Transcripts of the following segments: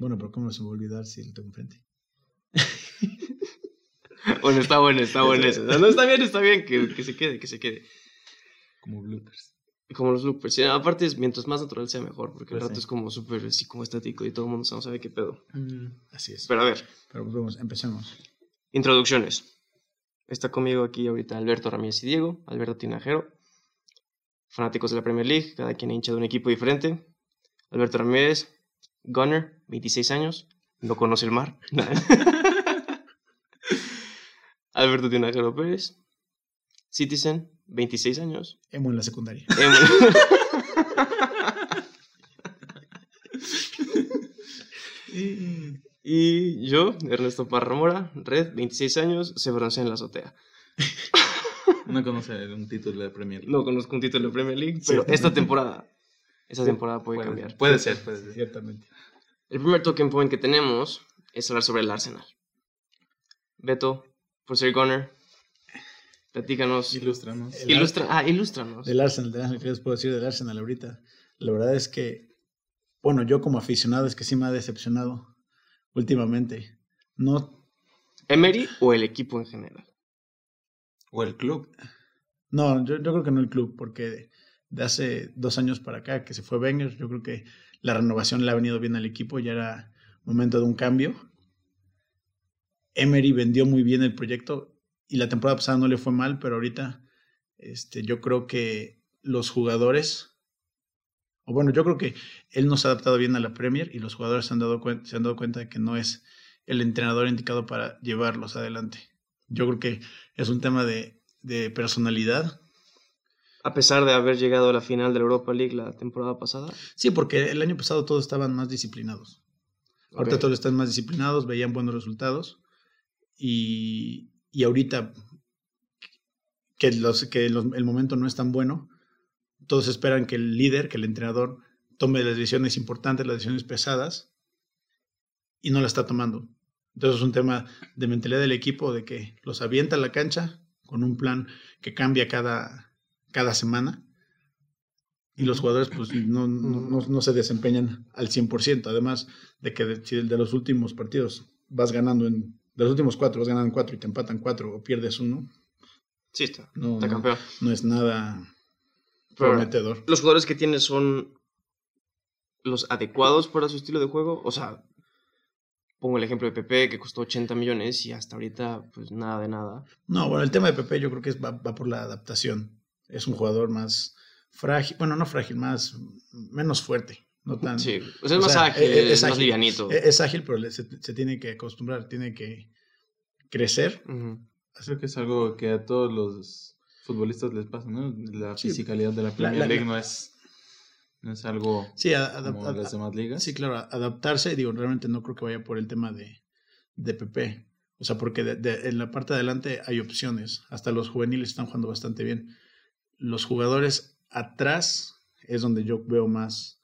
Bueno, pero ¿cómo se me va a olvidar si lo tengo enfrente? bueno, está bueno, está bueno eso. No, está bien, está bien, que, que se quede, que se quede. Como bloopers. Como los bloopers. Sí, aparte, mientras más natural sea mejor, porque el Pues rato sí. es como súper así como estático y todo el mundo no sabe qué pedo. Así es. Pero a ver, Pero pues vamos, empecemos. introducciones. Está conmigo aquí ahorita Alberto Ramírez y Diego, Alberto Tinajero, fanáticos de la Premier League, cada quien hincha de un equipo diferente. Alberto Ramírez, Gunner, 26 años, no conoce el mar. Alberto Tinajero Pérez, Citizen, 26 años. Emo en la secundaria. Em- y yo, Ernesto Parra Mora, Red, 26 años, se broncea en la azotea. No conoce un título de Premier League. No conozco un título de Premier League, pero esta temporada, esta temporada puede, puede, cambiar. Puede ser, puede ser. Ciertamente. El primer token point que tenemos es hablar sobre el Arsenal. Beto, por ser Gunner, platícanos. Ilústranos. El Ilustra, ah, ilústranos. Del Arsenal, del Arsenal, ¿qué les puedo decir del Arsenal ahorita? La verdad es que, bueno, yo como aficionado es que sí me ha decepcionado últimamente. No, ¿Emery o el equipo en general? O el club. no, yo, yo creo que no el club, porque de, hace dos años para acá que se fue Wenger, yo creo que la renovación le ha venido bien al equipo, ya era momento de un cambio. Emery vendió muy bien el proyecto y la temporada pasada no le fue mal, pero ahorita este, yo creo que los jugadores, o bueno, yo creo que él no se ha adaptado bien a la Premier y los jugadores se han dado, cuen- se han dado cuenta de que no es el entrenador indicado para llevarlos adelante. Yo creo que es un tema de, de personalidad. A pesar de haber llegado a la final de la Europa League la temporada pasada. Sí, porque el año pasado todos estaban más disciplinados. Ahorita todos están más disciplinados, veían buenos resultados. Y, y ahorita que, los, que los- el momento no es tan bueno, todos esperan que el líder, que el entrenador, tome las decisiones importantes, las decisiones pesadas, y no la está tomando. Entonces es un tema de mentalidad del equipo, de que los avienta a la cancha con un plan que cambia cada, cada semana. Y los jugadores pues no, no, no- no se desempeñan al 100%. Además de que de, si de los últimos partidos vas ganando en... De los últimos cuatro vas ganando en cuatro y te empatan cuatro o pierdes uno, Sí, está. no, Está campeón. no es nada Pero- prometedor. ¿Los jugadores que tiene son los adecuados para su estilo de juego? O sea, pongo el ejemplo de Pepe, que costó 80 millones y hasta ahorita, pues nada de nada. No, bueno, el tema de Pepe yo creo que es, va, va por la adaptación. Es un jugador más frágil, bueno, no frágil, más menos fuerte. No tan, Sí, o sea, es o más sea, ágil, es- es es más ágil. livianito. Es, es ágil, pero se, se tiene que acostumbrar, tiene que crecer. Creo que es algo que a todos los futbolistas les pasa, ¿no? La Sí. fisicalidad de la Premier la- League no es no es algo Sí, a- como las demás ligas. Sí, claro, adaptarse, digo, realmente no creo que vaya por el tema de, de PP. O sea, porque de- de- en la parte de adelante hay opciones. Hasta los juveniles están jugando bastante bien. Los jugadores atrás es donde yo veo más,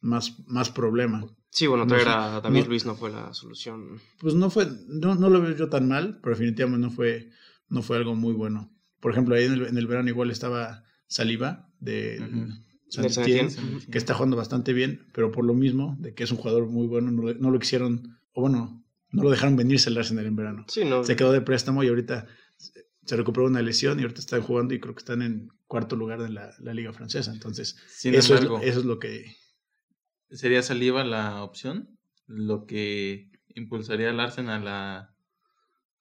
más, más problema. Sí, bueno, No traer a David no- Luis no fue la solución. Pues no fue, no, no lo veo yo tan mal, pero definitivamente no fue, no fue algo muy bueno. Por ejemplo, ahí en el, en el verano igual estaba Saliba de Ujú. San Del San Etienne, Etienne. que está jugando bastante bien, pero por lo mismo, de que es un jugador muy bueno, no, lo quisieron, o bueno, no lo dejaron venirse al Arsenal en verano. Sí, no. Se quedó de préstamo y ahorita se- se recuperó una lesión y ahorita están jugando y creo que están en cuarto lugar de la, la liga francesa. Entonces, Sin eso, embargo, es, eso es lo que... sería Saliba la opción, lo que impulsaría al Arsenal a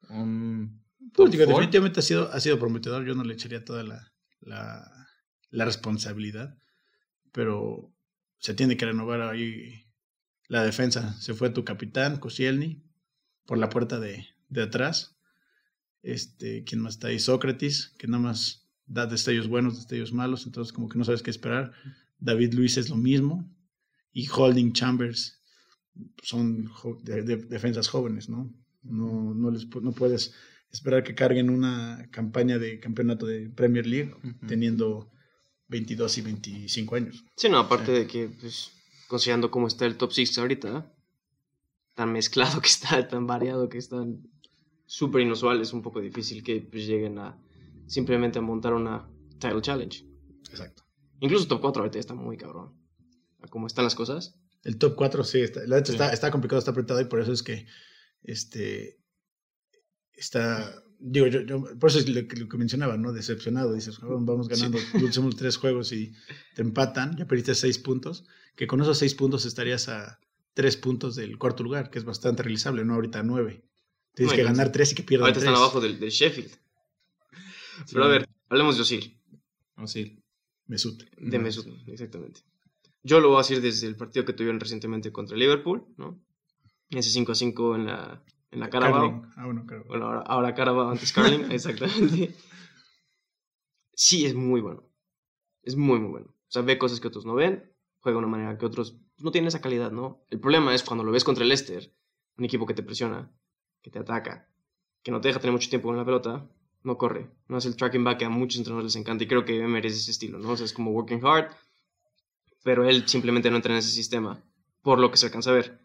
un Pues, digo, definitivamente ha sido, ha sido prometedor, yo no le echaría toda la, la, la responsabilidad, pero se tiene que renovar ahí la defensa. Se fue tu capitán, Koscielny, por la puerta de, de atrás. Este, ¿quién más está ahí? Sócrates, que nada más da destellos buenos, destellos malos, entonces como que no sabes qué esperar. David Luis es lo mismo. Y Holding Chambers son jo- de- de- defensas jóvenes, ¿no? No, no, les, no puedes esperar que carguen una campaña de campeonato de Premier League Ujú. teniendo 22 y 25 años. Sí, no, aparte de que, pues, considerando cómo está el top 6 ahorita, tan mezclado que está, tan variado que está, súper inusual, es un poco difícil que pues, lleguen a simplemente montar una title challenge. Exacto. Incluso top 4 ahorita está muy cabrón. Cómo están las cosas. El top 4, sí, está, la Sí. está, está complicado, está apretado y por eso es que este está. Digo, yo, yo- por eso es lo que, lo que mencionaba, ¿no? Decepcionado. Dices, "Cabrón, vamos ganando los últimos tres juegos y te empatan, ya perdiste seis puntos. Que con esos seis puntos estarías a tres puntos del cuarto lugar, que es bastante realizable, ¿no? Ahorita nueve. Tienes No, que ganar tres y que pierdan Ahorita tres. están abajo del, del Sheffield. Sí. Pero a ver, hablemos de Osil. O sí. Mesut. De. Mesut, exactamente. Yo lo voy a decir desde el partido que tuvieron recientemente contra Liverpool, ¿no? Ese 5 a 5 en la, en la Carabao. Carling. Ah, bueno, Carling. Bueno, ahora, ahora Carabao antes Carling, exactamente. Sí, es muy bueno. Es muy, muy bueno. O sea, ve cosas que otros no ven, juega de una manera que otros no tienen esa calidad, ¿no? El problema es cuando lo ves contra el Leicester, un equipo que te presiona, que te ataca, que no te deja tener mucho tiempo con la pelota, no corre. No es el tracking back que a muchos entrenadores les encanta y creo que Emery es ese estilo, ¿no? O sea, es como working hard, pero él simplemente no entra en ese sistema, por lo que se alcanza a ver.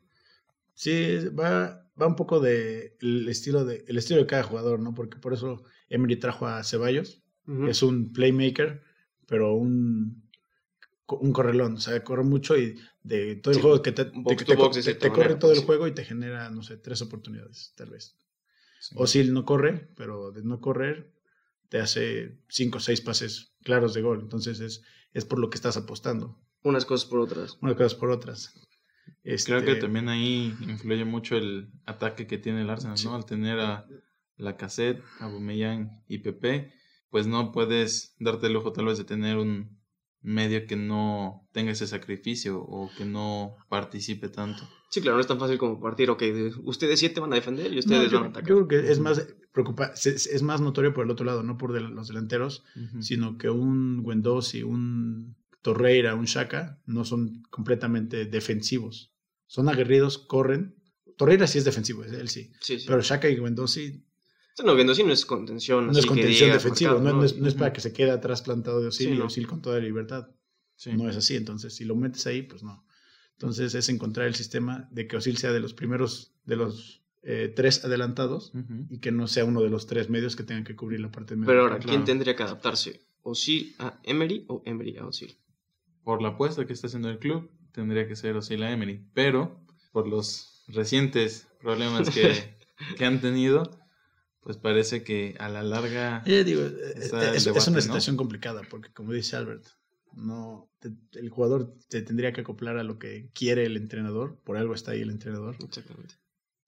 Sí, va, va un poco de el estilo de el estilo de cada jugador, ¿no? Porque por eso Emery trajo a Ceballos, Ujú. es un playmaker, pero un un correlón, o sea, corre mucho y de todo el Sí, juego que te, te- corre todo el juego y te genera, no sé, tres oportunidades, tal vez. Sí. O si no corre, pero de no correr te hace cinco o seis pases claros de gol, entonces es, es por lo que estás apostando, Unas cosas por otras. unas cosas por otras. Creo que Este, también ahí influye mucho el ataque que tiene el Arsenal, Sí. ¿no? Al tener a Lacazette, Aubameyang y Pepe, pues no puedes darte el lujo tal vez de tener un medio que no tenga ese sacrificio o que no participe tanto. Sí, claro, no es tan fácil como partir, ok, de- ustedes siete van a defender y No, ustedes yo, van a atacar. yo creo que es más preocupa es, es más notorio por el otro lado, no por de los delanteros, sino que un Wendosi, un Torreira, un Shaka no son completamente defensivos. Son aguerridos, corren. Torreira sí es defensivo, él sí. Sí, sí. Pero Shaka y sea, no, viendo así no es contención. no así es que contención defensiva, marcado, no, no es, no es Ujú. para que se quede atrás plantado de Osil Sí, y no. Osil con toda libertad. Sí. No es así, entonces si lo metes ahí, pues no. Entonces es encontrar el sistema de que Osil sea de los primeros, de los eh, tres adelantados Ujú. y que no sea uno de los tres medios que tengan que cubrir la parte media. Pero ahora, Claro. ¿quién tendría que adaptarse? ¿Osil a Emery o Emery a Osil? Por la apuesta que está haciendo el club, tendría que ser Osila Emery. Pero por los recientes problemas que, que han tenido, pues parece que a la larga... Eh, digo, es, es debate, una ¿no? situación complicada porque como dice Albert, no, te- el jugador se tendría que acoplar a lo que quiere el entrenador, por algo está ahí el entrenador, Exactamente.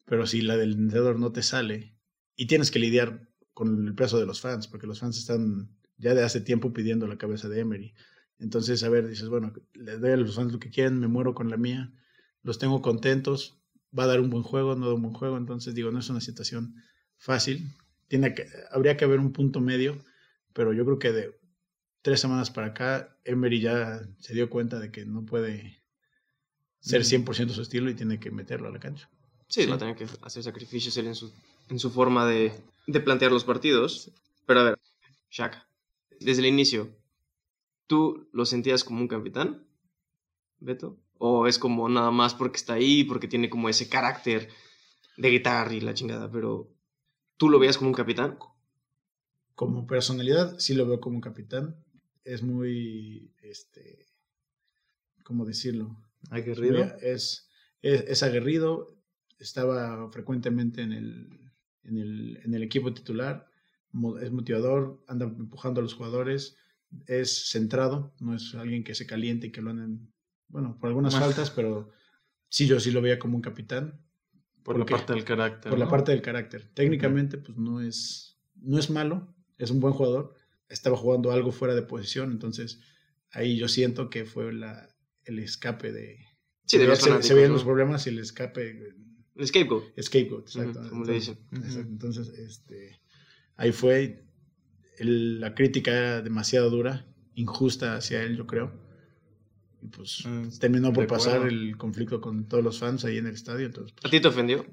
pero si la del entrenador no te sale y tienes que lidiar con el peso de los fans, porque los fans están ya de hace tiempo pidiendo la cabeza de Emery. Entonces, a ver, dices, bueno, le doy a los fans lo que quieren, me muero con la mía, los tengo contentos, va a dar un buen juego, no da un buen juego, entonces digo, no es una situación fácil. Tiene que, habría que haber un punto medio, pero yo creo que de tres semanas para acá, Emery ya se dio cuenta de que no puede ser Ujú. 100% su estilo y tiene que meterlo a la cancha. Sí, Sí. va a tener que hacer sacrificios él en su, en su forma de, de plantear los partidos. Pero a ver, Shaka, desde el inicio, ¿tú lo sentías como un capitán, Beto? ¿O es como nada más porque está ahí, porque tiene como ese carácter de guitarra y la chingada? Pero ¿tú lo veías como un capitán? como personalidad sí lo veo como un capitán. Es muy, este, ¿cómo decirlo? Aguerrido. Es, es, es aguerrido, estaba frecuentemente en el, en el, en el equipo titular, es motivador, anda empujando a los jugadores, es centrado, no es alguien que se caliente y que lo anden, bueno, por algunas faltas, pero sí, yo sí lo veía como un capitán. Por la parte del carácter. Por la parte del carácter. Técnicamente, pues no es, no es malo, es un buen jugador. Estaba jugando algo fuera de posición, entonces ahí yo siento que fue la, el escape de... Sí, de los se- se veían ¿no? los problemas y el escape, El scapegoat. scapegoat, exacto. Ujú, como le Entonces, dicen. exacto. Entonces, este, ahí fue, el- la crítica era demasiado dura, injusta hacia él, yo creo. Y pues Mm, terminó por pasar el conflicto con todos los fans ahí en el estadio. Entonces, pues, ¿A ti te ofendió?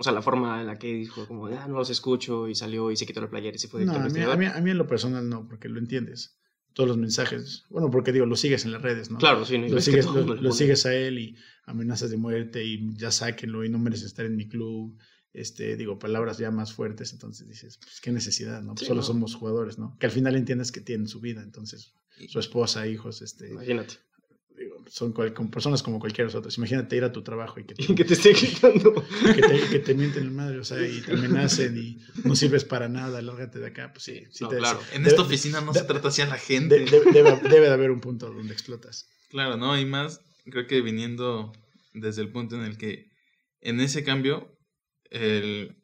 O sea, la forma en la que dijo como, ah, no los escucho y salió y se quitó la playera y se fue No, a mí, a, mí, a mí en lo personal no, porque lo entiendes. Todos los mensajes, bueno, porque digo, lo sigues en las redes, ¿no? Claro, sí, no, Lo sigues, lo, sigues a él y amenazas de muerte y ya sáquenlo y no mereces estar en mi club. Este, digo, palabras ya más fuertes, entonces dices, pues qué necesidad, ¿no? Sí, Solo no. somos jugadores, ¿no? Que al final entiendes que tienen su vida, entonces su esposa, hijos, este, Imagínate. Son cual- como personas como cualquiera otras. Imagínate ir a tu trabajo y que te, que te esté gritando. que te, que te mienten la madre, o sea, y te amenacen y no sirves para nada, lárgate de acá, pues sí. sí No, te- claro. En debe- esta oficina no de- se trata así a la de- gente. de- debe, debe de haber un punto donde explotas. Claro, ¿no? Y más, creo que viniendo desde el punto en el que en ese cambio, el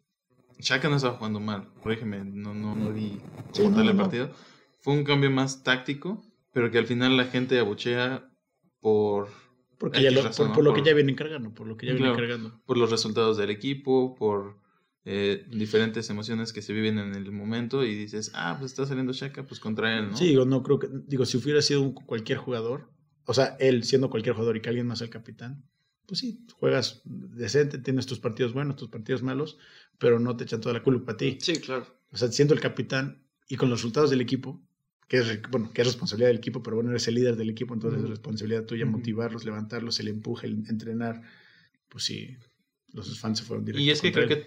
Shaka no estaba jugando mal, corrígeme, no, no, no vi Sí, el no. partido. Fue un cambio más táctico, pero que al final la gente abuchea por, Porque ya lo, razón, por, ¿no? por lo que ya vienen cargando, por lo que ya vienen Claro. cargando. por los resultados del equipo, por eh, diferentes emociones que se viven en el momento y dices, ah, pues está saliendo Shaka, pues contra él, ¿no? Sí, digo, no creo que, digo, si hubiera sido un- cualquier jugador, o sea, él siendo cualquier jugador y que alguien más sea el capitán, pues sí, juegas decente, tienes tus partidos buenos, tus partidos malos, pero no te echan toda la culpa a ti. Sí, claro. O sea, siendo el capitán y con los resultados del equipo, que es, bueno, que es responsabilidad del equipo, pero bueno, eres el líder del equipo, entonces es responsabilidad tuya motivarlos, levantarlos, el empuje, el entrenar. Pues sí, los fans se fueron directos. Y es que creo él. que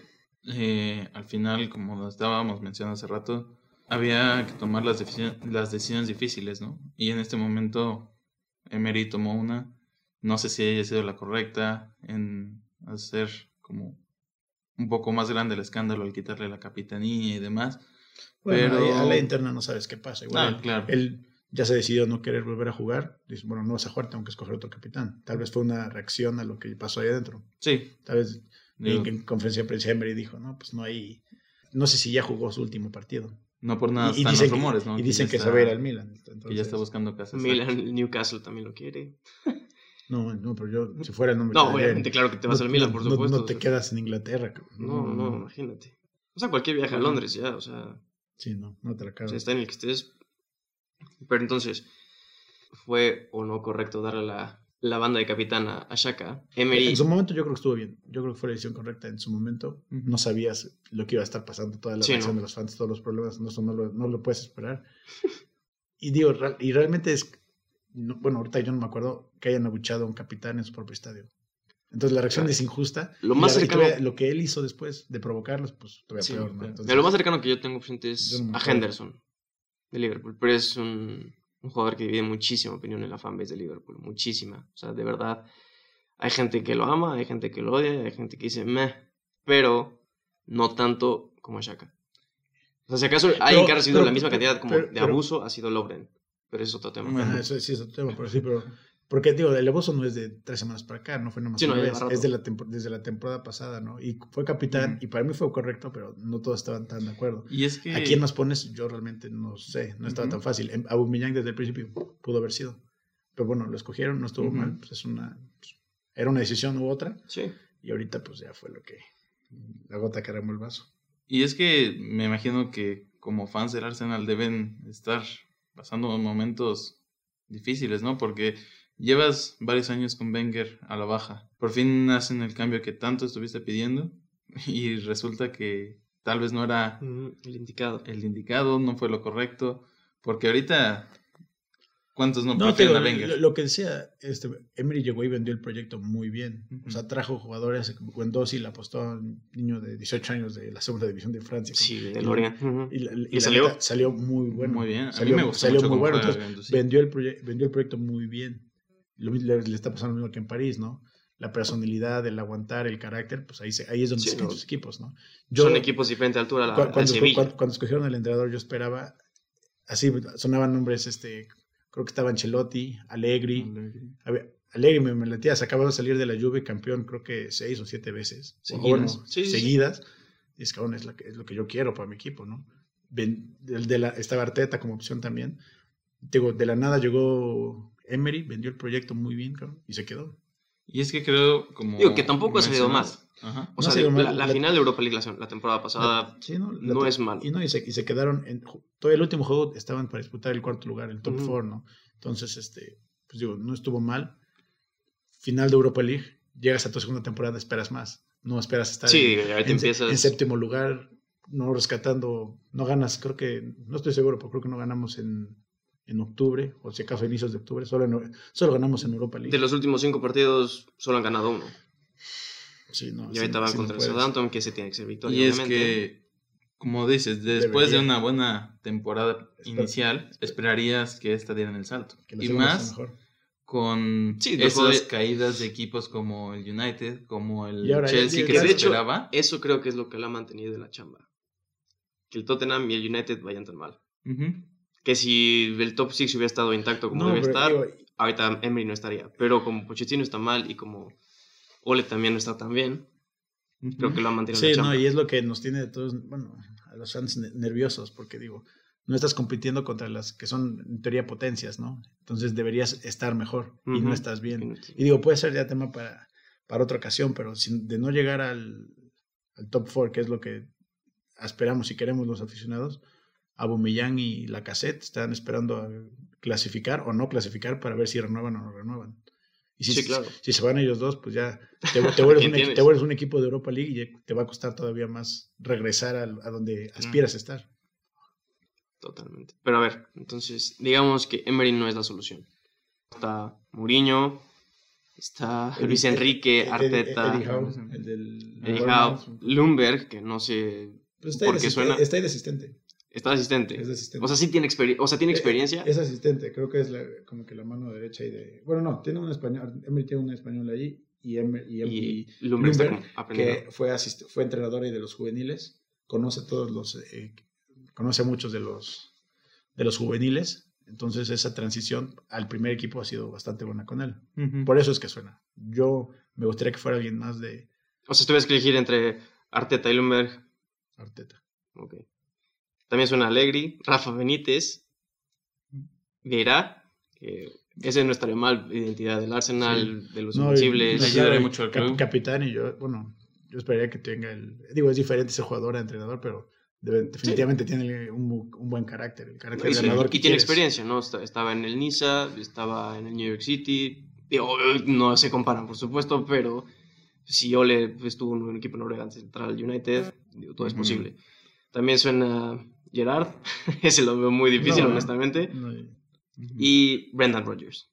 eh, al final, como lo estábamos mencionando hace rato, había que tomar las, las decisiones difíciles, ¿no? Y en este momento, Emery tomó una, no sé si haya sido la correcta, en hacer como un poco más grande el escándalo al quitarle la capitanía y demás. Bueno, pero- a la interna no sabes qué pasa. Igual Ah, él- claro. él ya se decidió no querer volver a jugar. Dice, bueno, no vas a jugar, tengo que escoger otro capitán. Tal vez fue una reacción a lo que pasó ahí adentro. Sí, Tal vez digo, en, en conferencia de prensa Emery dijo, no, pues no hay... No sé si ya jugó su último partido. no por nada y, dicen los rumores, que, ¿no? y dicen que, está- se va a ir al Milan. Que ya está buscando casas. Milan, Newcastle también lo quiere. No, no, pero yo, si fuera, no me No, obviamente, en- claro que te vas no- al Milan, por no- supuesto. No, te o sea, quedas en Inglaterra. cabrón. No, no, imagínate. O sea, cualquier viaje a Londres ya, o sea, Sí, no, no te la o acabas. sea, está en el que estés. Pero entonces, ¿fue o no correcto darle la, la banda de capitán a, a Shaka? Emery. En su momento yo creo que estuvo bien. Yo creo que fue la decisión correcta en su momento. No sabías lo que iba a estar pasando, toda la Sí, reacción ¿no? de los fans, todos los problemas. No, no, lo, no lo puedes esperar. Y digo, y realmente es... no- bueno, ahorita yo no me acuerdo que hayan abuchado a un capitán en su propio estadio. Entonces la reacción Claro. es injusta. Lo más la- cercano- todavía lo que él hizo después de provocarlos, pues todavía Sí, peor, ¿no? Entonces, Mira, lo más cercano que yo tengo presente es Yo no a. Henderson, de Liverpool. Pero es un, un jugador que divide muchísima opinión en la fanbase de Liverpool. Muchísima. O sea, de verdad. Hay gente que lo ama, hay gente que lo odia, hay gente que dice meh. Pero no tanto como Shaka. O sea, si acaso alguien que ha recibido pero- la misma pero- cantidad como pero- de abuso ha sido Lovren. Pero es otro tema. Bueno. Eso sí es otro tema, pero sí, pero... Porque, digo, el abuso no es de tres semanas para acá, no fue nomás Sí, no, vez, es de la desde la temporada pasada, ¿no? Y fue capitán, y para mí fue correcto, pero no todos estaban tan de acuerdo. Y es que... ¿A quién más pones? Yo realmente no sé, no estaba tan fácil. Em- Aubameyang desde el principio pudo haber sido. Pero bueno, lo escogieron, no estuvo mal, pues es una... pues, era una decisión u otra, Sí. y ahorita pues ya fue lo que... La gota que remó el vaso. Y es que me imagino que como fans del Arsenal deben estar pasando momentos difíciles, ¿no? Porque llevas varios años con Wenger a la baja. Por fin hacen el cambio que tanto estuviste pidiendo y resulta que tal vez no era Mm, El indicado. el indicado, no fue lo correcto. Porque ahorita, ¿cuántos no, No, prefieren digo, a Wenger? lo, lo que decía, este, Emery llegó y vendió el proyecto muy bien. O sea, trajo jugadores, Guendouzi le apostó a un niño de 18 años de la segunda división de Francia. Sí, de Y- Lorient. Y, la- y ¿Y la salió? neta, salió muy bueno. Muy bien, a mí me gustó salió mucho muy bueno. Entonces, el vendió el proyecto muy bien. Lo mismo le, le está pasando lo mismo que en París, ¿no? La personalidad, el aguantar, el carácter, pues ahí, se- ahí es donde Sí, se no. sus equipos, ¿no? Son equipos de diferente altura a la, cu- a la cuando, Sevilla. cuando- cuando escogieron al entrenador, yo esperaba, así sonaban nombres, este, creo que estaba Ancelotti, Allegri, Allegri me, me latía, se acababa de salir de la Juve campeón, creo que seis o siete veces, Seguidas. bueno, Sí, seguidas, y es, cabrón, es, la es lo que yo quiero para mi equipo, ¿no? Ven- el de la, estaba Arteta como opción también, digo, de la nada llegó Emery, vendió el proyecto muy bien, cabrón, y se quedó. Y es que creo como... Digo, que tampoco ha salido mencionas- Ajá. O No sea, mal. la, la La- final de Europa League la, la temporada pasada Sí, ¿no? La no es malo. Y no, y se, y se quedaron en todo el último juego estaban para disputar el cuarto lugar, el top Ujú. four, ¿no? Entonces, este, pues digo, no estuvo mal. Final de Europa League, llegas a tu segunda temporada, esperas más. No esperas estar Sí, en, ahorita en- empiezas- en séptimo lugar, no rescatando, no ganas, creo que, no estoy seguro, pero creo que no ganamos en, en octubre, o si acaso a inicios de octubre, solo, en- solo ganamos en Europa League. De los últimos cinco partidos solo han ganado uno. Sí, no, y sí, ahorita van sí no contra el. Southampton, que ese tiene que ser victoria. Y es que, como dices, después Debería. de una buena temporada Espera- inicial, esperarías que esta dieran el salto. Y más mejor. con Sí, esas de- caídas de equipos como el United, como el Y ahora ya- Chelsea que se hecho, esperaba. Eso creo que es lo que lo ha mantenido en la chamba. Que el Tottenham y el United vayan tan mal. Ujú. Que si el top 6 hubiera estado intacto como No, debe estar, digo, ahorita Emery no estaría. Pero como Pochettino está mal y como Ole también no está tan bien, creo que lo ha mantenido en Sí, la no, y es lo que nos tiene de todos, bueno, a los fans ne- nerviosos, porque digo, no estás compitiendo contra las que son en teoría potencias, ¿no? Entonces deberías estar mejor y Ujú. no estás bien. Y digo, puede ser ya tema para, para otra ocasión, pero sin, de no llegar al, al top 4, que es lo que esperamos y queremos los aficionados, Abumillán y Lacazette están esperando a clasificar o no clasificar para ver si renuevan o no renuevan. Y si, Sí, claro. si se van ellos dos, pues ya te, te vuelves ¿Quién un, equi- tienes? te vuelves un equipo de Europa League y te va a costar todavía más regresar a, donde aspiras a estar. Totalmente. Pero a ver, entonces, digamos que Emery no es la solución. Está Mourinho, está Luis Enrique, Arteta, Eddie Howe, el del. Howe, Lumberg, que no sé, Pues de asistente- suena- está ahí de asistente. Está de asistente. Es de asistente. O sea, sí tiene, experi- o sea, tiene Eh, experiencia. Es asistente, creo que es la- como que la mano derecha y de... Bueno, no, tiene un español, Emery tiene un español ahí y, Emery, y, y y que fue, asist- fue entrenador ahí de los juveniles, conoce todos los... eh, conoce a muchos de los, de los juveniles, entonces esa transición al primer equipo ha sido bastante buena con él. Por eso es que suena. Yo me gustaría que fuera alguien más de O sea, si tuvieras que elegir entre Arteta y Lumberg, Arteta. ok. También suena Allegri, Rafa Benítez, Vieira, que ese no estaría mal, identidad del Arsenal, de los No, y- invencibles. Le ayudaría y mucho al cap- club. Capitán y yo, bueno, yo esperaría que tenga el... Digo, es diferente ese jugador a entrenador, pero debe- definitivamente tiene un, buen carácter, el carácter Y, sí, ganador y que tiene quieres. experiencia, ¿no? Estaba en el Niza, estaba en el New York City. Digo, no se comparan, por supuesto, pero si Ole estuvo en un equipo noruegano central United, digo, todo es posible. También suena Gerard, ese lo veo muy difícil, No, honestamente. no, y- Brendan Rodgers.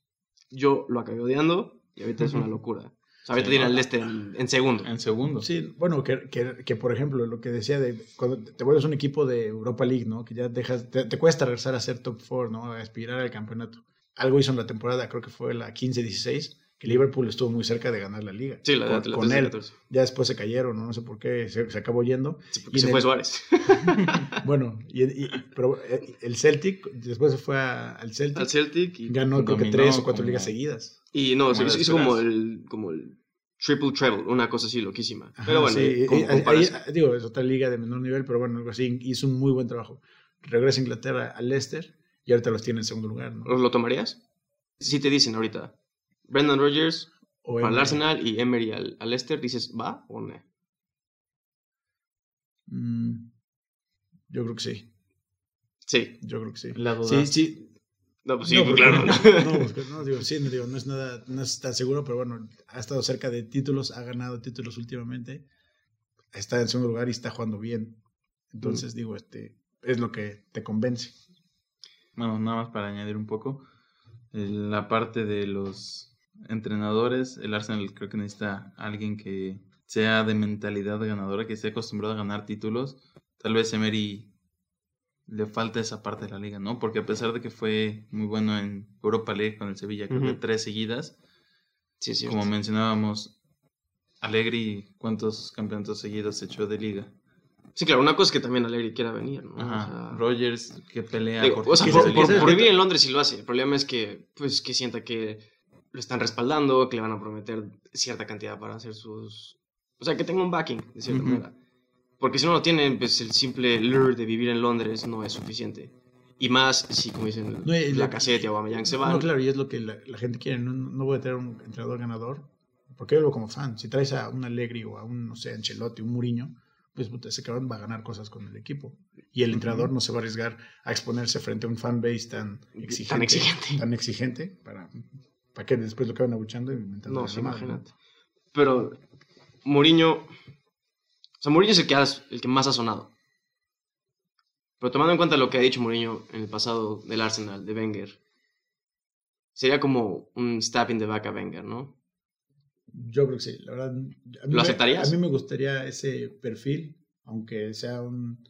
Yo lo acabé odiando y ahorita es una locura. O sea, ahorita Sí, tiene no. al Leicester en, en segundo. En segundo. Sí, bueno, que, que, que, por ejemplo, lo que decía de cuando te vuelves un equipo de Europa League, ¿no? Que ya dejas, te, te cuesta regresar a ser top 4, ¿no? A aspirar al campeonato. Algo hizo en la temporada, creo que fue la 15-16, que Liverpool estuvo muy cerca de ganar la liga. Sí, la de con, la con 13, él. 14. Ya después se cayeron, ¿no? no sé por qué, se, se acabó yendo. Sí, Y se fue el- Suárez. Bueno, y, y- pero eh, el Celtic después se fue a- al Celtic, Al Celtic y ganó creo que tres o cuatro como- ligas seguidas. Y no, Como hizo, como el, como el triple treble, una cosa así loquísima. Ajá, pero bueno, sí, como y- ahí- comparación. ahí, digo, es otra liga de menor nivel, pero bueno, algo así, hizo un muy buen trabajo. Regresa a Inglaterra al Leicester y ahorita los tiene en segundo lugar, ¿no? ¿Lo tomarías? Si te dicen ahorita, Brendan Rodgers O para el. Arsenal y Emery al, al Leicester, dices, ¿va o no? Mm, yo creo que sí, Sí. yo creo que sí. La duda. Sí, sí. No, pues sí, No, pues porque- claro. No, pues que- no, digo, sí, no, digo, no es nada, no es tan seguro, pero bueno, ha estado cerca de títulos, ha ganado títulos últimamente, está en segundo lugar y está jugando bien. Entonces, digo, este, es lo que te convence. Bueno, nada más para añadir un poco. eh, La parte de los entrenadores, el Arsenal creo que necesita alguien que sea de mentalidad ganadora, que esté acostumbrado a ganar títulos. Tal vez Emery le falta esa parte de la liga, ¿no? Porque a pesar de que fue muy bueno en Europa League con el Sevilla, creo que tres seguidas, Sí, sí. como mencionábamos, Allegri, ¿cuántos campeonatos seguidos se echó de liga? Sí, claro, una cosa es que también Allegri quiera venir, ¿no? Ajá. O sea, Rogers, que pelea digo, por o sea, que por, por- por vivir en Londres sí lo hace. El problema es que, pues, que sienta que lo están respaldando, que le van a prometer cierta cantidad para hacer sus... O sea, que tenga un backing, de cierta Ujú. manera. Porque si no lo tienen, pues el simple lure de vivir en Londres no es suficiente. Y más si, como dicen, No, la caseta y Aubameyang se van. No, claro, y es lo que la, la gente quiere. No, no voy a tener un entrenador ganador, porque yo lo como fan. Si traes a un Allegri o a un, no sé, Ancelotti, un Muriño, pues ese cabrón va a ganar cosas con el equipo. Y el entrenador no se va a arriesgar a exponerse frente a un fanbase tan exigente. Tan exigente. tan exigente para, para que después lo acaben abuchando y inventando. No, sí, imagínate. Pero Mourinho, o sea, Mourinho es el que, ha- el que más ha sonado. Pero tomando en cuenta lo que ha dicho Mourinho en el pasado del Arsenal, de Wenger, sería como un stab in the back a Wenger, ¿no? Yo creo que sí, la verdad. a mí ¿Lo me- aceptarías? A mí me gustaría ese perfil, aunque sea un...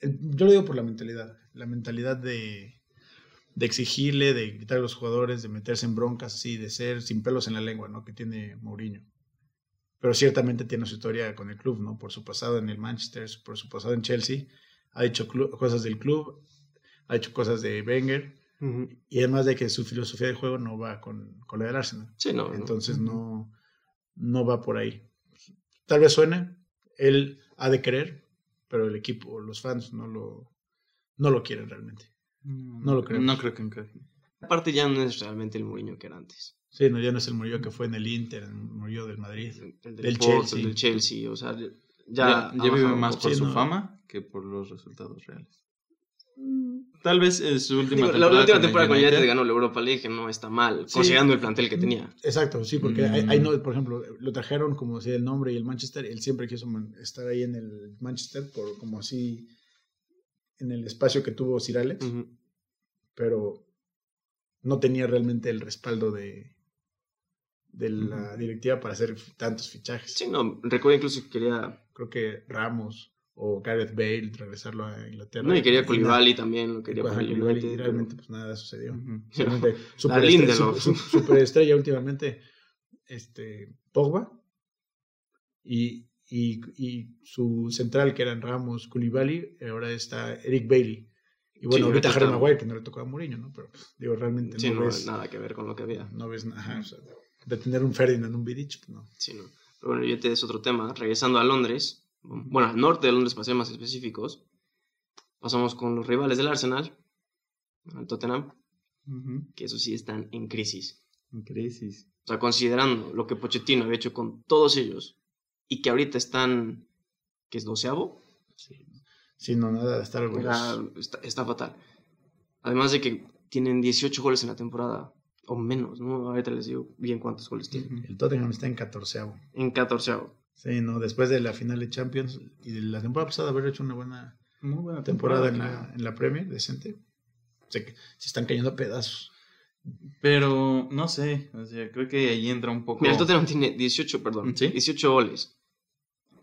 el- Yo lo digo por la mentalidad, la mentalidad de, de exigirle, de gritar a los jugadores, de meterse en broncas, así, de ser sin pelos en la lengua, ¿no? Que tiene Mourinho. Pero ciertamente tiene su historia con el club, ¿no? Por su pasado en el Manchester, por su pasado en Chelsea. Ha hecho cosas del club, ha hecho cosas de Wenger. Y además de que su filosofía de juego no va con, con la del Arsenal. Sí, no. no. Entonces no, no va por ahí. Tal vez suene, él ha de querer, pero el equipo, los fans no lo, no lo quieren realmente. No lo creo. No creo que encaje. Aparte ya no es realmente el Mourinho que era antes. Sí, no, ya no es el Murillo que fue en el Inter, el Murillo del Madrid. El del, Del Porto, Chelsea. el del Chelsea, o sea, ya, Ya, ya vive más por Sí, su no. fama que por los resultados reales. Tal vez es su última Digo, la, temporada. la última temporada con United. United ganó la Europa League, que no está mal, Sí. considerando el plantel que tenía. Exacto, sí, porque Mm. no, por ejemplo, lo trajeron como decía el nombre y el Manchester, él siempre quiso estar ahí en el Manchester por como así en el espacio que tuvo Sir Alex, pero no tenía realmente el respaldo de, de la directiva para hacer tantos fichajes. Sí, no, recuerdo incluso que quería, Creo que Ramos o Gareth Bale regresarlo a Inglaterra. no, y quería Koulibaly también, lo quería para United. realmente pues nada sucedió. Ujú. Realmente, La superestre- Lindelof. su- su- superestrella últimamente, este, Pogba, y, y, y su central que eran Ramos, Koulibaly, ahora está Eric Bailey. Y bueno, Sí, ahorita Harry Maguire, que no le tocó a Mourinho, ¿no? Pero pues, digo, realmente Sí, no, no, ves, nada que ver con lo que había. no ves nada. o sea, de tener un Ferdinand, un Vidic, pues no. Sí, no. Pero bueno, yo te es otro tema. Regresando a Londres, bueno, al norte de Londres, para ser más específicos, pasamos con los rivales del Arsenal, al Tottenham, Ujú. que eso sí están en crisis. En crisis. O sea, considerando lo que Pochettino había hecho con todos ellos y que ahorita están, que es doceavo, Sí, sí no, nada de estar orgulloso. está, está fatal. Además de que tienen 18 goles en la temporada, o menos, ¿no? Ahorita les digo bien cuántos goles tienen. El Tottenham está en 14 En 14 Sí, no, después de la final de Champions y de la temporada pasada haber hecho una buena Muy buena temporada en la, en la Premier, decente. Se, se están cayendo a pedazos. Pero no sé, o sea, creo que ahí entra un poco. Mira, el Tottenham tiene 18, perdón, ¿Sí? 18 goles.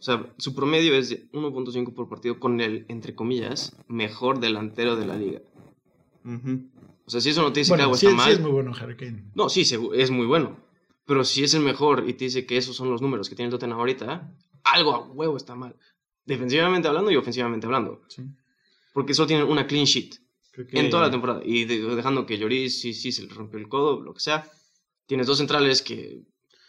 O sea, su promedio es de 1.5 por partido con el, entre comillas, mejor delantero de la liga. O sea, si eso no te dice Bueno, que algo sí, está sí mal, es muy bueno Harry Kane. no, sí, es muy bueno. Pero si es el mejor y te dice que esos son los números que tiene el Tottenham ahorita, algo a huevo está mal. Defensivamente hablando y ofensivamente hablando. Sí. Porque solo tienen una clean sheet que en toda la temporada. Y de- dejando que Lloris sí, sí se le rompió el codo, lo que sea. Tienes dos centrales que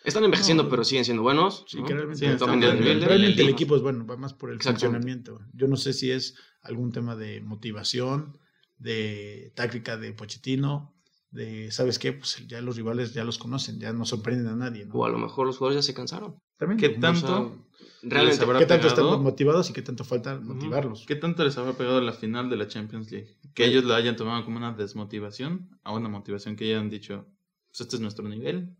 están envejeciendo, No. pero siguen siendo buenos. Sí, ¿no? que realmente, Sí, realmente- están bien, bien, realmente bien. el equipo es bueno, va más por el funcionamiento. Yo no sé si es algún tema de motivación, de táctica de Pochettino, de, ¿sabes qué? Pues ya los rivales ya los conocen, ya no sorprenden a nadie. ¿no? O a lo mejor los jugadores ya se cansaron. También, ¿Qué tanto? Realmente. habrá ¿Qué tanto pegado? están motivados y qué tanto falta motivarlos? ¿Qué tanto les habrá pegado la final de la Champions League? Que ellos la hayan tomado como una desmotivación a una motivación que hayan dicho, pues este es nuestro nivel.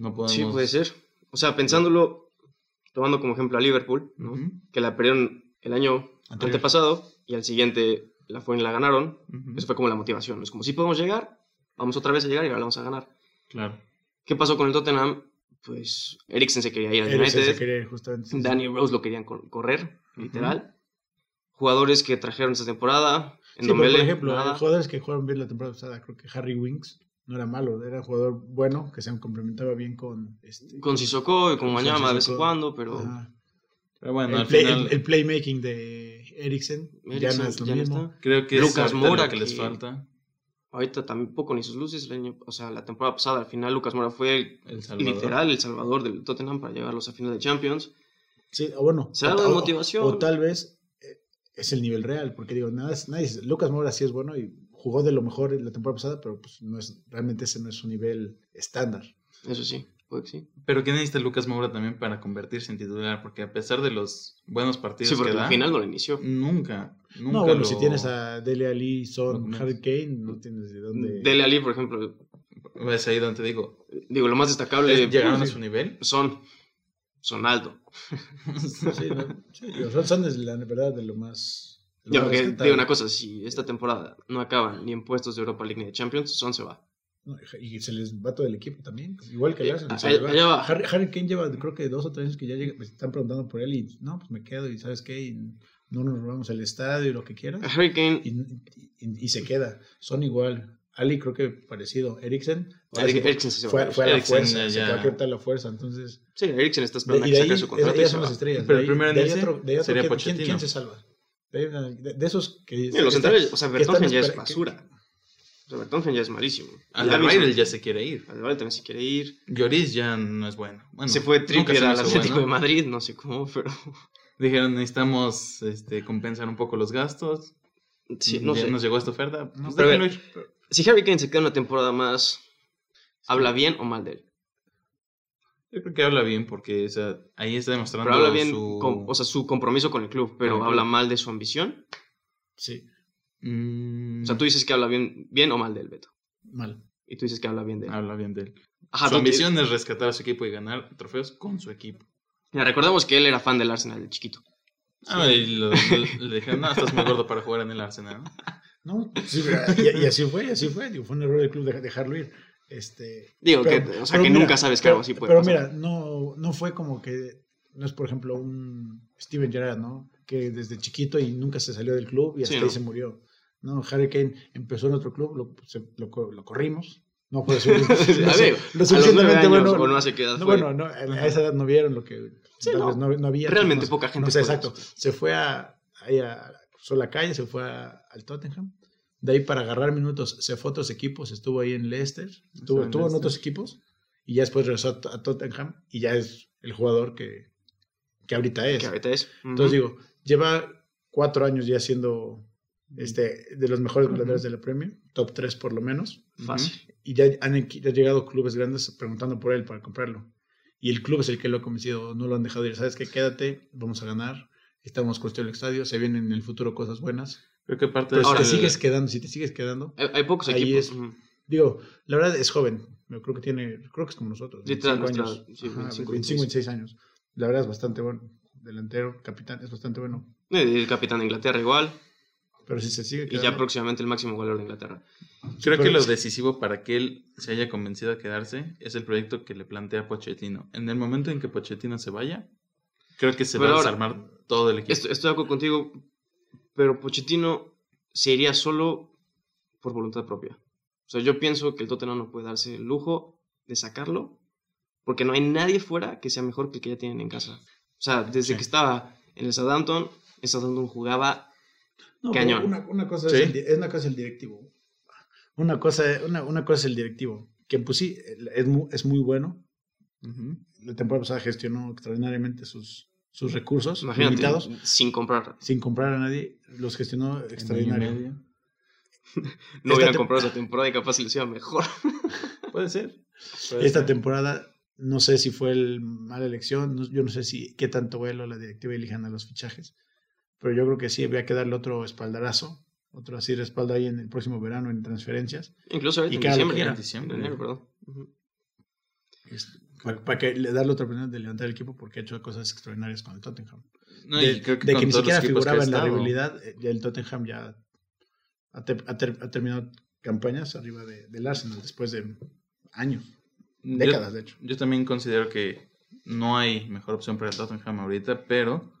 No podemos... Sí, puede ser. O sea, pensándolo, tomando como ejemplo a Liverpool, que la perdieron el año Anterior. antepasado y al siguiente la fueron y la ganaron. ujú. Eso fue como la motivación. Es como si podemos llegar, vamos otra vez a llegar y ahora la vamos a ganar. Claro. ¿Qué pasó con el Tottenham? Pues Eriksen se quería ir al Eriksen se United, quería justamente- Danny Rose lo querían cor- correr, literal. Jugadores que trajeron esta temporada, en Sí, por ejemplo, nada. hay jugadores que jugaron bien la temporada pasada, creo que Harry Winks no era malo, era un jugador bueno que se complementaba bien con este, con Sissoko y con Mañana de vez en cuando, pero. Pero bueno, el, al play- final el- el playmaking de Eriksen ya Eriksen no es lo ya no mismo. está. creo que Lucas es lo que les falta. Ahorita tampoco ni sus luces. el año- o sea, la temporada pasada, al final, Lucas Mora fue El literal el salvador del Tottenham para llevarlos a final de Champions. Sí, o bueno, ¿Será algo de o- motivación? O, tal vez eh, es el nivel real, porque digo, nada, es- nadie, dice, Lucas Moura sí es bueno y jugó de lo mejor en la temporada pasada, pero pues no es, realmente ese no es su nivel estándar. Eso sí, puede que sí. Pero ¿qué necesita Lucas Moura también para convertirse en titular? Porque a pesar de los buenos partidos Sí, porque que da, al final no lo inició. nunca, nunca no, bueno, lo- si tienes a Dele Ali, Son. Harry Kane, no tienes de dónde. Dele Ali, por ejemplo, Es ahí donde te digo, digo, lo más destacable llegaron a su nivel. son Sonaldo. Sí, ¿no? Sí, son, son, es la verdad de lo más. Porque rescatable. digo una cosa, si esta temporada no acaban ni en puestos de Europa League ni de Champions, Son se va. Y se les va todo el equipo también. Igual que el Eh, se allá- les va. allá va. Harry, Harry Kane lleva, creo que dos o tres años que ya llega, me están preguntando por él y no, pues me quedo y ¿sabes qué? Y no nos robamos el estadio y lo que quieras. Harry Kane, Y, y- y se queda. Son igual. Ali creo que parecido. Eriksen. Eric- fue- Eriksen se fue, a fue a la Eriksen, fuerza. Se va a quitar la fuerza. Entonces. sí, Eriksen está de- esperando y a de que ahí, saque su contrato. y ellas se son va. las estrellas. Pero de ahí- primero en de ahí otro- de ahí otro sería que- ¿quién, Pochettino. quién se salva? De, esos que. Sí, los centrales, o sea, Vertonghen ya es basura. O sea, Vertonghen ya es malísimo. Alderweireld ya se quiere ir. Alderweireld también se quiere ir. Lloris ya no es bueno. Bueno, se fue Trippier al Atlético bueno. de Madrid, no sé cómo, pero... Dijeron, necesitamos este, compensar un poco los gastos. Sí, no Ya sé. Nos llegó esta oferta. No, pues pero ver, ir. Si Harry Kane se queda una temporada más, ¿habla bien o mal de él? Yo creo que habla bien porque o sea, ahí está demostrando Pero habla bien, su... con- o sea, su compromiso con el club, pero habla mal de su ambición. Sí, Mm, O sea, tú dices que habla bien, bien o mal de él, Beto. mal. Y tú dices que habla bien de él. Habla bien de él. Ajá, su ambición es rescatar a su equipo y ganar trofeos con su equipo. Mira, recordemos que él era fan del Arsenal de chiquito. Ah, y lo- le, le dijeron, no, estás muy gordo para jugar en el Arsenal. ¿no? No, sí, y, y así fue, así fue. Digo, fue un error del club de- dejarlo ir. Este, Digo, Pero- que, o sea, que mira, nunca sabes que pero, algo así puede Pero pasar. mira, no, no fue como que, no es por ejemplo un Steven Gerrard, ¿no? Que desde chiquito y nunca se salió del club y hasta Sí, ahí ¿no? se murió. No, Harry Kane empezó en otro club, lo, se- lo, co- lo corrimos. No fue su, no a sé, lo a suficientemente bueno. o no hace qué edad no, fue. bueno, no, a a esa edad no vieron lo que Sí, tal no. vez no, había. Realmente poca gente No sé, exacto. Se fue a, ahí a, cruzó la calle, se fue a- al Tottenham. De ahí para agarrar minutos se fue a otros equipos, estuvo ahí en Leicester, estuvo, en estuvo en Leicester. otros equipos y ya después regresó a, a Tottenham y ya es el jugador que, que ahorita es. Que ahorita es. Entonces digo, lleva cuatro años ya siendo este, de los mejores goleadores de la Premier, top 3 por lo menos, Fácil. y ya han ya llegado clubes grandes preguntando por él para comprarlo. Y el club es el que lo ha convencido, no lo han dejado ir. ¿Sabes qué? Quédate, vamos a ganar, estamos construyendo el estadio, se vienen en el futuro cosas buenas. Creo que parte Pero de si te sigues quedando, si te sigues quedando, Hay, hay pocos Ahí equipos. es- digo, la verdad es joven, yo creo que tiene, creo que es como nosotros, Sí, 25 nuestra- años, sí, Ajá, 25, 25, 26 años. La verdad es bastante bueno, delantero, capitán, es bastante bueno. El capitán de Inglaterra igual. Pero si se sigue Y quedando, ya próximamente el máximo goleador de Inglaterra. Creo que lo decisivo para que él se haya convencido a quedarse es el proyecto que le plantea Pochettino. En el momento en que Pochettino se vaya, creo que se Pero va a ahora- desarmar todo el equipo. Estoy, estoy de acuerdo contigo, pero Pochettino se iría solo por voluntad propia. O sea, yo pienso que el Tottenham no puede darse el lujo de sacarlo porque no hay nadie fuera que sea mejor que el que ya tienen en casa. O sea, desde Sí. que estaba en el Southampton, el Southampton jugaba No, Cañón. Una, una cosa Sí. es el, es una cosa el directivo. Una cosa, una, una cosa es el directivo, que pues sí, es muy, es muy bueno. Ujú. La temporada pasada gestionó extraordinariamente sus, sus recursos Imagínate, limitados, sin comprar. sin comprar a nadie, los gestionó extraordinario. No Esta hubieran comprado esa temporada y capaz les iba mejor. Puede ser. Puede Esta ser. temporada, no sé si fue el mala elección, no- yo no sé si qué tanto vuelo la directiva elijan a los fichajes, pero yo creo que sí, había que darle otro espaldarazo, otro así respaldo ahí en el próximo verano en transferencias. Incluso ahorita Y en diciembre. En diciembre. En enero, perdón. Para que le darle otra oportunidad de levantar el equipo porque ha hecho cosas extraordinarias con el Tottenham. No, de, y creo que de que ni siquiera figuraba en la rivalidad, eh, el Tottenham ya ha, te- ha ter- ha terminado campañas arriba de- del Arsenal después de años, Yo- décadas de hecho. Yo también considero que no hay mejor opción para el Tottenham ahorita, pero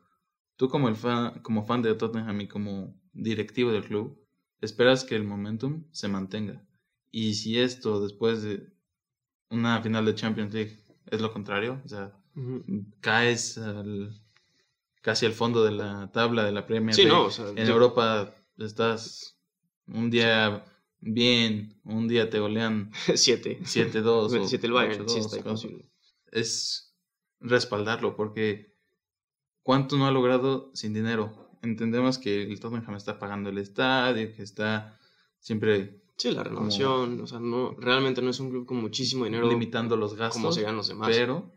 tú como, el fan, como fan de Tottenham y como directivo del club, esperas que el momentum se mantenga. Y si esto después de una final de Champions League es lo contrario, o sea, Ujú. caes al- casi al fondo de la tabla de la Premier Sí, no, o sea, en yo- Europa estás un día bien, un día te golean Siete. 7-2 o 7 el Bayern, 8-2, sí, está es respaldarlo porque cuánto no ha logrado sin dinero. Entendemos que el Tottenham está pagando el estadio, que está siempre Sí, la renovación, o sea, no, realmente no es un club con muchísimo dinero limitando los gastos, como se ganan los demás. pero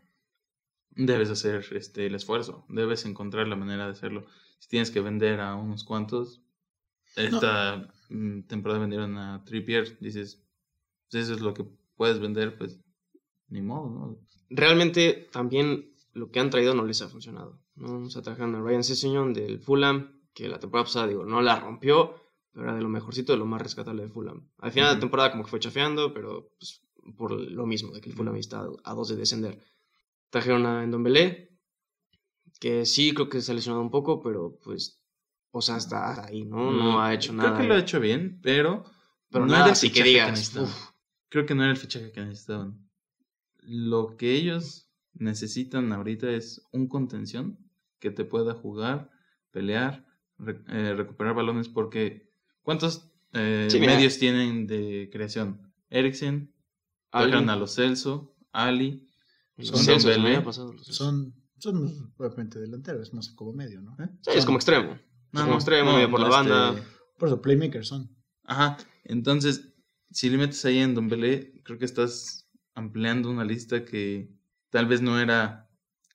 debes hacer este el esfuerzo, debes encontrar la manera de hacerlo. Si tienes que vender a unos cuantos, esta mm, temporada vendieron a Trippier, dices, pues eso es lo que puedes vender, pues ni modo, ¿no? Realmente también lo que han traído no les ha funcionado. ¿no? O sea, trajeron a Ryan Sessegnon del Fulham, que la temporada pasada, digo, no la rompió, pero era de lo mejorcito, de lo más rescatable de Fulham. Al final de la temporada como que fue chafeando, pero pues, por lo mismo, de que el Fulham está a dos de descender. Trajeron a Ndombele, que sí creo que se ha lesionado un poco, pero pues o sea, está ahí, ¿no? No ha hecho Mm, Creo nada. que lo ha hecho bien, pero, pero no nada, era el así que fichaje digas, Creo que no era el fichaje que necesitaban. Lo que ellos necesitan ahorita es un contención que te pueda jugar, pelear, re- eh, recuperar balones, porque ¿cuántos eh, Sí, medios tienen de creación? Eriksen, trajeron a los Celso, Ali, los Son los Celsos. Son, son obviamente delanteros, es más como medio, ¿no? ¿eh? Sí, es como extremo. Es como extremo, medio por la banda. Por eso, playmakers son. Ajá, entonces, si le metes ahí en Dombele, creo que estás ampliando una lista que tal vez no era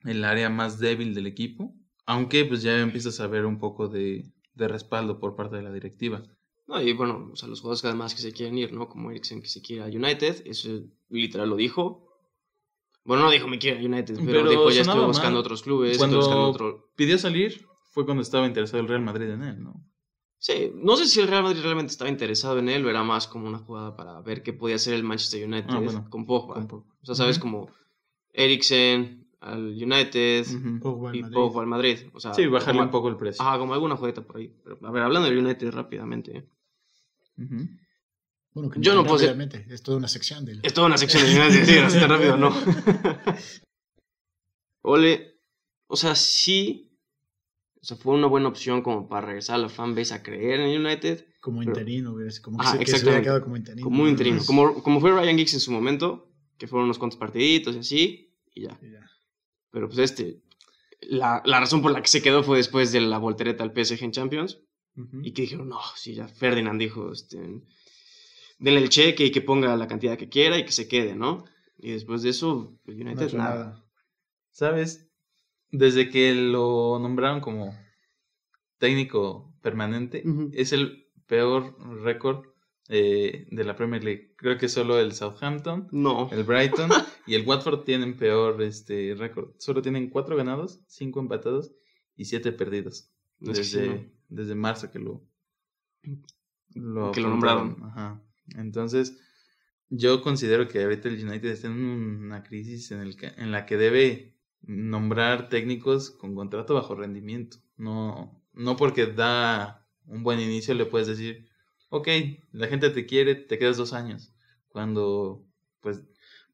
el área más débil del equipo, aunque pues ya empiezas a ver un poco de, de respaldo por parte de la directiva. No, y bueno, o sea, los jugadores que además que se quieren ir, ¿no? Como Eriksen que se quiere a United, eso literal lo dijo. Bueno, no dijo me quiero a United, pero, Pero dijo ya estoy buscando mal. otros clubes, Cuando- estoy buscando otro... Pidió salir, fue cuando estaba interesado el Real Madrid en él, ¿no? Sí, no sé si el Real Madrid realmente estaba interesado en él o era más como una jugada para ver qué podía hacer el Manchester United Ah, bueno. con Pogba. Con Pogba. O sea, sabes, Ujú. como Eriksen al United. Pogba y Madrid. Pogba al Madrid. O sea, Sí, bajarle como- un poco el precio. Ajá, como alguna jugueta por ahí. Pero, a ver, hablando del United rápidamente. ¿eh? Bueno, que Yo no puedo Es toda una sección del. Es toda una sección de United, sí, así tan rápido, ¿no? Ole, o sea, sí, o sea, fue una buena opción como para regresar a la fanbase a creer en United, Como Pero- interino, como que, Ajá, se, que se hubiera exactamente. quedado como interino. como un interino, como, como fue Ryan Giggs en su momento, que fueron unos cuantos partiditos y así, y ya. Y ya. Pero pues este, la, la razón por la que se quedó fue después de la voltereta al PSG en Champions, Y que dijeron, no, sí, ya Ferdinand dijo, este, denle el cheque y que ponga la cantidad que quiera y que se quede, ¿no? Y después de eso, No ha United hecho nada. nada. ¿Sabes? Desde que lo nombraron como técnico permanente, es el peor récord eh, de la Premier League. Creo que solo el Southampton, No. el Brighton y el Watford tienen peor este récord. Solo tienen cuatro ganados, cinco empatados y siete perdidos. No desde, no. Desde marzo que lo, lo Que lo nombraron. Ajá. Entonces, yo considero que ahorita el United está en una crisis en, el que- en la que debe nombrar técnicos con contrato bajo rendimiento. No, no porque da un buen inicio le puedes decir, ok, la gente te quiere, te quedas dos años. Cuando, pues,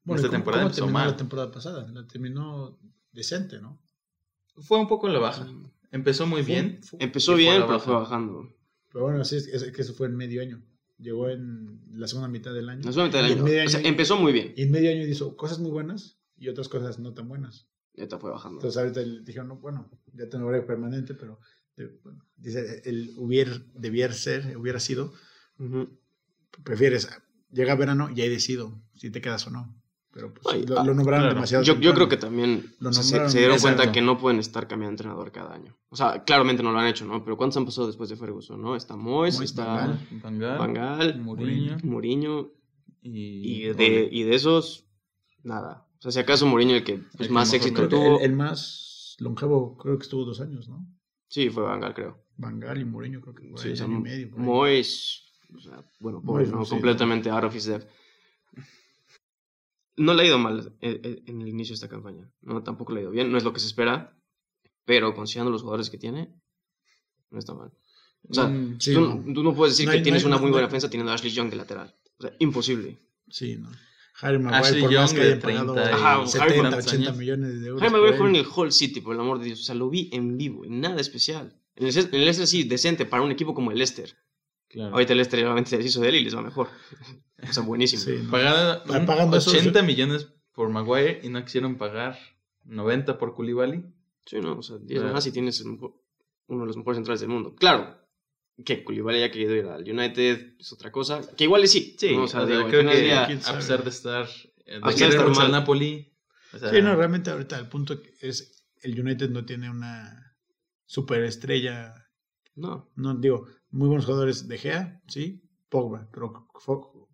Bueno, esta ¿y cómo- temporada cómo empezó terminó mal. la temporada pasada? La terminó decente, ¿no? Fue un poco en la baja. Empezó muy Fue- bien. fue- Empezó fue bien, pero baja. fue bajando. Pero bueno, sí, es, es que eso fue en medio año. Llegó en la segunda mitad del año. La segunda mitad del año. medio O sea, año- empezó muy bien. Y en medio año hizo cosas muy buenas y otras cosas no tan buenas. Y ahorita fue bajando. Entonces ahorita le dijeron, no, bueno, ya tengo horario permanente, pero bueno, dice, el hubiera, debiera ser, hubiera sido, Ujú. prefieres, llega verano y ahí decido si te quedas o no. Pero pues, Ay, lo, ah, lo nombraron claro. demasiado. Yo, creo que también Lo o sea, se, dieron cuenta que no pueden estar cambiando de entrenador cada año. O sea, claramente no lo han hecho, ¿no? Pero ¿cuántos han pasado después de Ferguson, no? Está Moyes, Moyes, está Gaal, Mourinho Mourinho, y, y de, y de esos, nada. O sea, si acaso Mourinho el que pues, El que más mejor éxito que tuvo, el, el más longevo creo que estuvo dos años, ¿no? sí, fue Van Gaal, creo. Van Gaal y Mourinho creo que por Sí, ahí, o sea, año y medio. Moyes, o sea, bueno, pobre, Moyes, ¿no? sí, completamente out of his depth. No le ha ido mal eh, eh, en el inicio de esta campaña, ¿no? Tampoco le ha ido bien, no es lo que se espera, pero considerando los jugadores que tiene, no está mal. O sea, Mm, Sí, tú, no. tú no puedes decir No que no tienes hay- una no- muy no buena defensa teniendo a Ashley Young de lateral. O sea, imposible. Sí, no. Harry Maguire, Ashley por más Young que de hayan pagado 30 y Ajá, 70, tantos 80 años. millones de euros. Por Maguire jugó en el Hull City, por el amor de Dios. O sea, lo vi en vivo, en nada especial. En el, en el Leicester sí, decente para un equipo como el Leicester. Claro. Ahorita el Leicester obviamente se deshizo de él y les va mejor. O sea, buenísimo. Sí. Pagada- un pagando eso, 80 millones por Maguire y no quisieron pagar 90 por Koulibaly. Sí, no, o sea, 10 Claro. más y tienes mejor- uno de los mejores centrales del mundo. Claro, que Koulibaly haya querido ir al United es otra cosa. Que igual y sí. ¿no? o o sea, digo, al creo que día- a pesar de estar eh, de pesar de estar mal. Napoli, o sea, Sí, no, realmente ahorita el punto es el United no tiene una superestrella, no. no digo, muy buenos jugadores de Gea, sí, Pogba, pero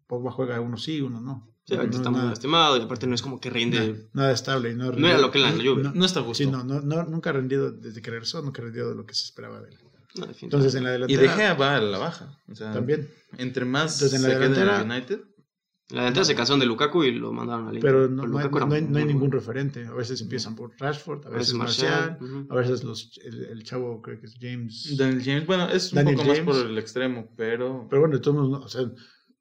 Pogba juega uno sí, uno no. Sí, ahorita no, está muy lastimado y aparte no es como que rinde. nada, nada estable. y No, No era lo que en la Juve. No, no está a gusto. sí, no, no, no, nunca ha rendido, desde que regresó, nunca ha rendido de lo que se esperaba de él. Entonces en la y delantera De Gea va a la baja. O sea, también. entre más Entonces, en la se quede en el delantera- United, En la delantera se cansaron de Lukaku y lo mandaron al Inter. Pero no, no hay, Lukaku era no hay- no hay muy ningún bueno. referente. A veces empiezan por Rashford, a A veces Marcial, a veces los, el, el chavo, creo que es James. Daniel James, bueno, es un Daniel poco más por el extremo, pero, Pero bueno, de todos modos, no, o sea,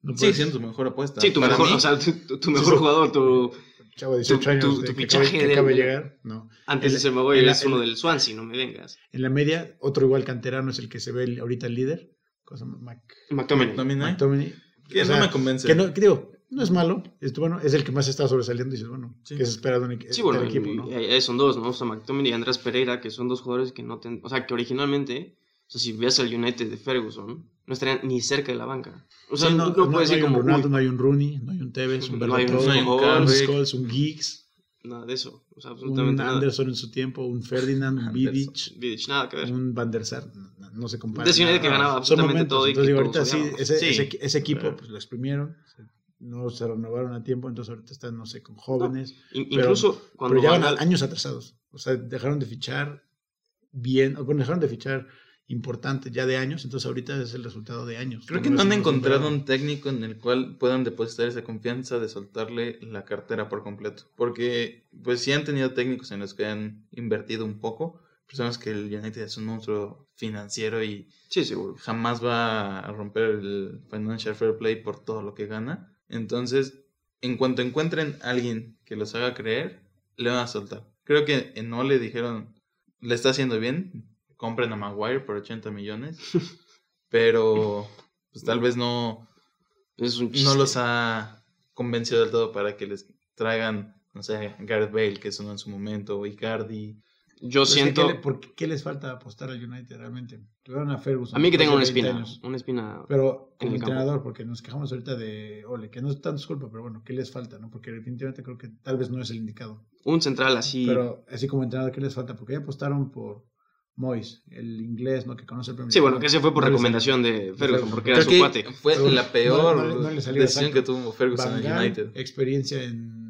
no puedes- siendo tu mejor apuesta. Sí, tu Para mejor, mí, o sea, tu, tu- tu mejor sí. jugador, tu, chavo de 18 tu- años tu- de tu que fichaje acaba, que del- acaba de llegar, no. antes de ser la- es uno del Swansea, no me vengas. En la media, otro igual canterano es el que se ve el- ahorita el líder, cosa Mac, McTominay. McTominay, McTominay. que O no me convence. Que no, que digo, no es malo, es, bueno, es el que más está sobresaliendo y dices, bueno, Sí. ¿qué se espera de un Sí, bueno, equipo? ¿no? y son dos, ¿no? O sea, McTominay y Andrés Pereira, que son dos jugadores que no ten- O sea, que originalmente, o sea, si ves al United de Ferguson, no estarían ni cerca de la banca. O sea, Sí, no, no, no no puedes hay decir un como, Ronaldo, uy, no hay un Rooney, no hay un Tevez, un No hay un- Berbatov, no un un. Scholes, un Giggs, nada de eso. O sea, un absolutamente nada. Anderson en su tiempo, un Ferdinand, un. Vidic, Vidic, nada que ver. un Van der Sar, no, no se compara. De ese United que ganaba absolutamente momentos, todo y entonces que digo, ahorita sí, ese, Sí, ese, ese equipo pues lo exprimieron, no se renovaron a tiempo, entonces ahorita están, no sé, con jóvenes, In- pero- incluso cuando pero ya van van al- años atrasados, o sea, dejaron de fichar bien, o bueno, dejaron de fichar importante ya de años, entonces ahorita es el resultado de años. Creo que no han encontrado un técnico en el cual puedan depositar esa confianza de soltarle la cartera por completo. Porque, pues sí han tenido técnicos en los que han invertido un poco. Pero sabemos que el United es un monstruo financiero y Sí, seguro. jamás va a romper el financial fair play por todo lo que gana. Entonces, en cuanto encuentren a alguien que los haga creer, le van a soltar. Creo que en No le dijeron, le está haciendo bien, compren a Maguire por 80 millones, pero pues tal vez no, Es un no los ha convencido del todo para que les traigan, no sé, Gareth Bale, que sonó en su momento, o Icardi. Yo Pero es que, siento... ¿qué, le- por qué- qué les falta apostar al United realmente? Tuvieron a Ferguson. A mí que tenga una después de 20 espina. años. Una espina... Pero en como campo. entrenador, porque nos quejamos ahorita de Ole, que no es tanto su culpa, pero bueno, ¿qué les falta? no Porque definitivamente creo que tal vez no es el indicado. Un central así... Pero así como entrenador, ¿qué les falta? Porque ya apostaron por Moyes, el inglés, ¿no? Que conoce el Premier Sí, bueno, que ese fue por No les recomendación de Ferguson, porque era Creo su que cuate. fue Pero la peor no- no decisión exacto. que tuvo Ferguson en Van Gaal, United. experiencia en...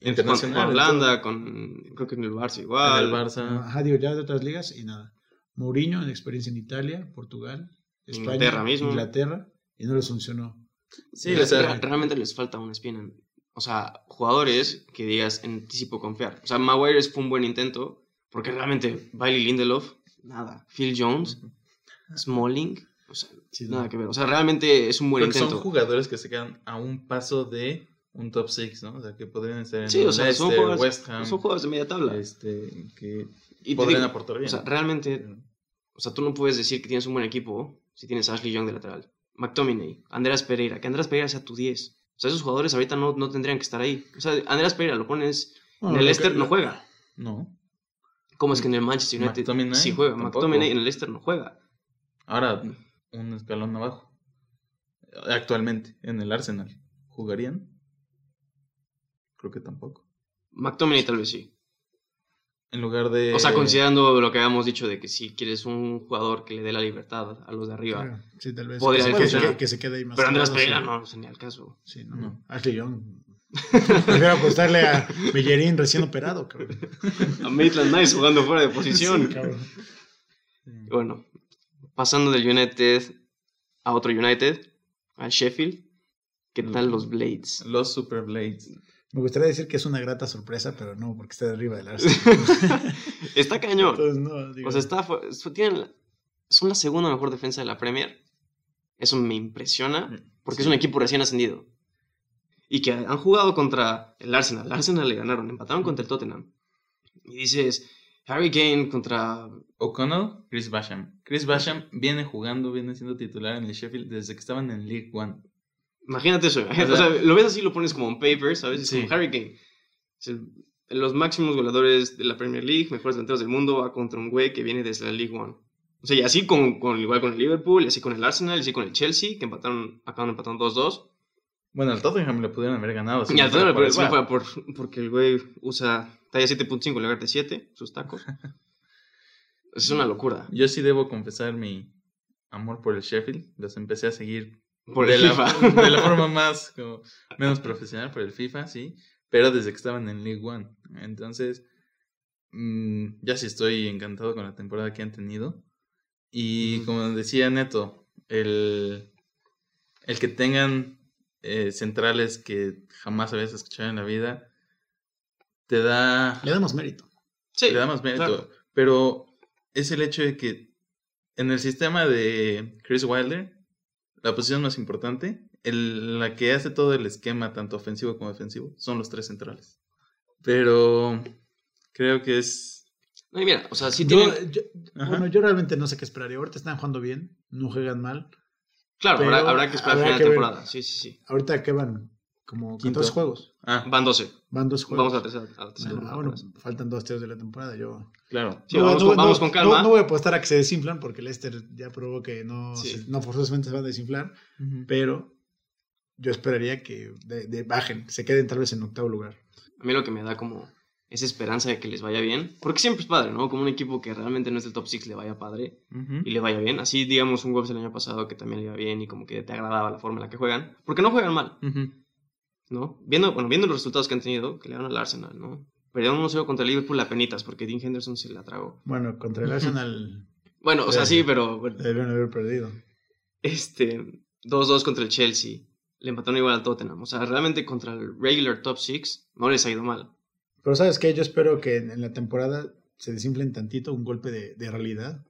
Internacional. Con Holanda, con... Creo que en el Barça igual. En el Barça. Ajá, digo, ya de otras ligas y nada. Mourinho, en experiencia en Italia, Portugal, España, Inglaterra mismo. Inglaterra, y no les funcionó. Sí, o sea, re- realmente les falta una espina. O sea, jugadores que digas en ti sí puedo confiar. O sea, Maguire fue un buen intento, porque realmente Bailey Lindelof, nada. Phil Jones, Smalling, o sea, Sí, no. nada que ver. O sea, realmente es un buen creo que son intento. jugadores que se quedan a un paso de un top 6, ¿no? O sea, que podrían estar en Sí, o sea, son jugadores, West Ham, son jugadores de media tabla. este, que y podrían digo, aportar bien. o sea, realmente, o sea, tú no puedes decir que tienes un buen equipo si tienes a Ashley Young de lateral. McTominay, Andrés Pereira, que Andrés Pereira sea tu 10. O sea, esos jugadores ahorita no, no tendrían que estar ahí. O sea, Andrés Pereira lo pones Bueno, en el Leicester, no juega. No. ¿Cómo es que en el Manchester United McTominay sí juega? tampoco. McTominay en el Leicester no juega. Ahora, un escalón abajo. Actualmente, en el Arsenal. ¿Jugarían? Creo que tampoco. McTominay tal vez sí. En lugar de. O sea, considerando lo que habíamos dicho de que si quieres un jugador que le dé la libertad a los de arriba. Claro, Sí, tal vez. Podría que, se- que, que se quede ahí más. Pero Andrés Pereira sí. no, no sería el caso. Sí, no. No. Ashley Young. Prefiero apostarle a Bellerín recién operado, cabrón. A Maitland Nice jugando fuera de Sí, posición. cabrón. Bueno, pasando del United a otro United, a Sheffield. ¿Qué tal los Blades? Los Super Blades. Me gustaría decir que es una grata sorpresa, pero no, porque está de arriba del Arsenal. Está cañón. Entonces, no, digo, O sea, está, tienen son la segunda mejor defensa de la Premier. Eso me impresiona porque es un equipo recién ascendido. Y que han jugado contra el Arsenal. El Arsenal le ganaron, empataron contra el Tottenham. Y dices, Harry Kane contra... O'Connell, Chris Basham. Chris Basham viene jugando, viene siendo titular en el Sheffield desde que estaban en League One. Imagínate eso. sea- O sea, lo ves así, lo pones como en paper, ¿sabes? Es Sí. como Harry Kane. Es el- los máximos goleadores de la Premier League, mejores delanteros del mundo, va contra un güey que viene desde la League One. O sea, y así con, con- igual con el Liverpool, y así con el Arsenal, y así con el Chelsea, que empataron, acaban empatando 2-2. Bueno, al Tottenham le pudieron haber ganado. si Y al eso. fue por, porque el güey usa talla 7.5 en lugar de 7, sus tacos. es una locura. Yo sí debo confesar mi amor por el Sheffield. Los empecé a seguir Por de, el la, FIFA. de la forma más, como, menos profesional por el FIFA, sí. Pero desde que estaban en League One. Entonces, mm, ya sí estoy encantado con la temporada que han tenido. Y como decía Neto, el, el que tengan eh, centrales que jamás habías escuchado en la vida, te da, Le damos mérito. Sí, le da más mérito. claro. Pero es el hecho de que en el sistema de Chris Wilder, la posición más importante, el- la que hace todo el esquema, tanto ofensivo como defensivo, son los tres centrales. Pero creo que es... No, y mira, o sea, sí Yo- tienen... yo- Ajá. bueno, yo realmente no sé qué esperaría. Ahorita están jugando bien, no juegan mal. Claro, habrá, habrá que esperar habrá final de que ver. temporada. Sí, sí, sí. Ahorita que van como Quinto. 14 juegos. Ah, Van 12. Van dos juegos. Vamos a la tercera. A la tercera Ah, bueno, faltan dos tercios de la temporada. Yo claro. Sí, vamos con- vamos con calma. No, no voy a apostar a que se desinflan porque Leicester ya probó que no, Sí. se- no forzosamente se van a desinflar. Pero yo esperaría que de, de- bajen, se queden tal vez en octavo lugar. A mí lo que me da como esa esperanza de que les vaya bien, porque siempre es padre, ¿no? Como un equipo que realmente no es del top 6 le vaya padre y le vaya bien. Así, digamos, un Wolves el año pasado que también le iba bien y como que te agradaba la forma en la que juegan, porque no juegan mal, Ujú. ¿No? Viendo, bueno, viendo los resultados que han tenido, que le dan al Arsenal, ¿no? Perdieron 1-0 contra el Liverpool a penitas porque Dean Henderson se la tragó. Bueno, contra el Arsenal Bueno, o sea, Sí. pero bueno, debieron haber perdido. este 2-2 contra el Chelsea. Le empataron igual al Tottenham. O sea, realmente contra el regular top 6 no les ha ido mal. Pero ¿sabes qué? Yo espero que en, la temporada se desinflen tantito, un golpe de, de realidad.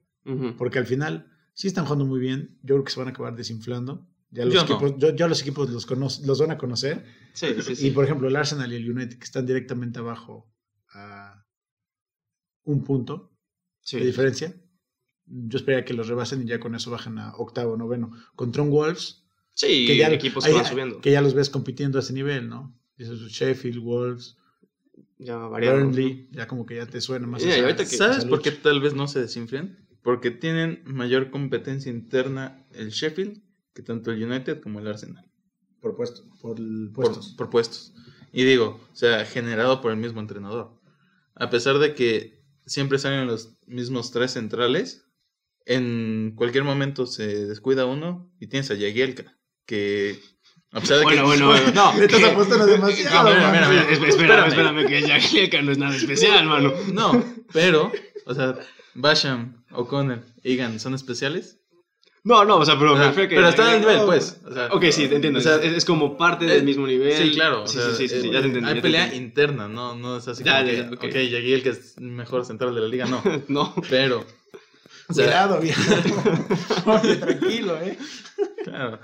Porque al final sí están jugando muy bien. Yo creo que se van a acabar desinflando. Ya los, Yo no. equipos, yo- ya los equipos los, cono- los van a conocer. Sí, sí, sí. Y por ejemplo, el Arsenal y el United que están directamente abajo a un punto Sí. de diferencia. Yo esperaría que los rebasen y ya con eso bajan a octavo, noveno. Contra un Wolves, Sí, que ya, equipos que van subiendo. que ya los ves compitiendo a ese nivel, ¿no? Dices Sheffield, Wolves, Ya variaron. Burnley, ya como que ya te suena más. Sí, y esa- que- ¿Sabes por qué tal vez no se desinflen? Porque tienen mayor competencia interna el Sheffield que tanto el United como el Arsenal. Por puesto, por puestos. por puestos. Y digo, o sea, generado por el mismo entrenador. A pesar de que siempre salen los mismos tres centrales, en cualquier momento se descuida uno y tienes a Jagielka, que a pesar de Bueno, que... bueno, bueno. No, Le estás que- apostando demasiado. No, mira, man. mira, mira. Es- Espérame, espérame, que Jagielka no es nada especial, mano. No, pero, o sea, Basham, O'Connell, Egan, ¿son especiales? No, no, o sea, pero O sea, me refiero que- pero está en el nivel, No, pues. o sea, Ok, sí, te entiendo. o sea, es, es como parte del eh, mismo nivel. Sí, claro. Sí, sea, sí, sí, sí, eh, ya te entendí. Hay pelea entendí. interna, no, no es así Ya, como ya, que, ya, ok. ok, Jagiel que es el mejor central de la liga, no. No. Pero, o sea, Cuidado, viejo. Tranquilo, ¿eh? claro.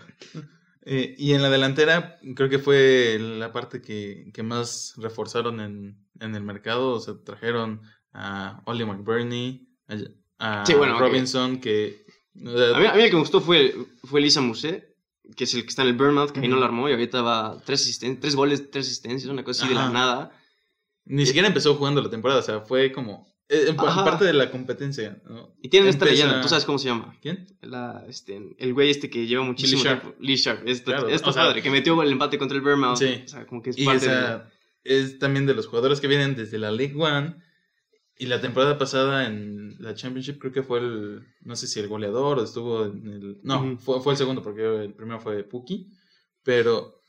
Eh, y en la delantera, creo que fue la parte que, que más reforzaron en, en el mercado. O sea, trajeron a Oli McBurney, a, a Sí, bueno, ok. Robinson, que. O sea, A mí, a mí el que me gustó fue, fue Lisa Musé, que es el que está en el Bournemouth, que ahí no lo armó y ahorita va tres, tres goles, tres asistencias, una cosa así de la nada. Ni siquiera empezó jugando la temporada, o sea, fue como. eh, parte de la competencia, ¿no? Y tienen esta leyenda, ¿tú sabes cómo se llama? ¿Quién? La, este, el güey este que lleva muchísimo Lee Sharp. tiempo. Lee Sharp. Claro, esto o sea- padre, que metió el empate contra el Bournemouth. Sí. O sea, como que es Y parte de... esa es también de los jugadores que vienen desde la League One. Y la temporada pasada en la Championship creo que fue el, no sé si el goleador o estuvo en el... No, fue, fue el segundo porque el primero fue Puki. Pero,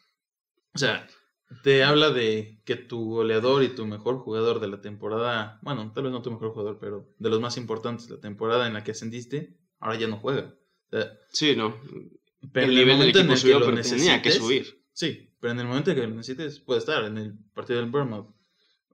o sea, te habla de que tu goleador y tu mejor jugador de la temporada, bueno, tal vez no tu mejor jugador, pero de los más importantes de la temporada en la que ascendiste, ahora ya no juega. O sea, Sí, no. pero el en nivel del momento en equipo el que subió, lo pero tenía que subir. Sí, pero en el momento en que lo necesites, puede estar. En el partido del Bournemouth,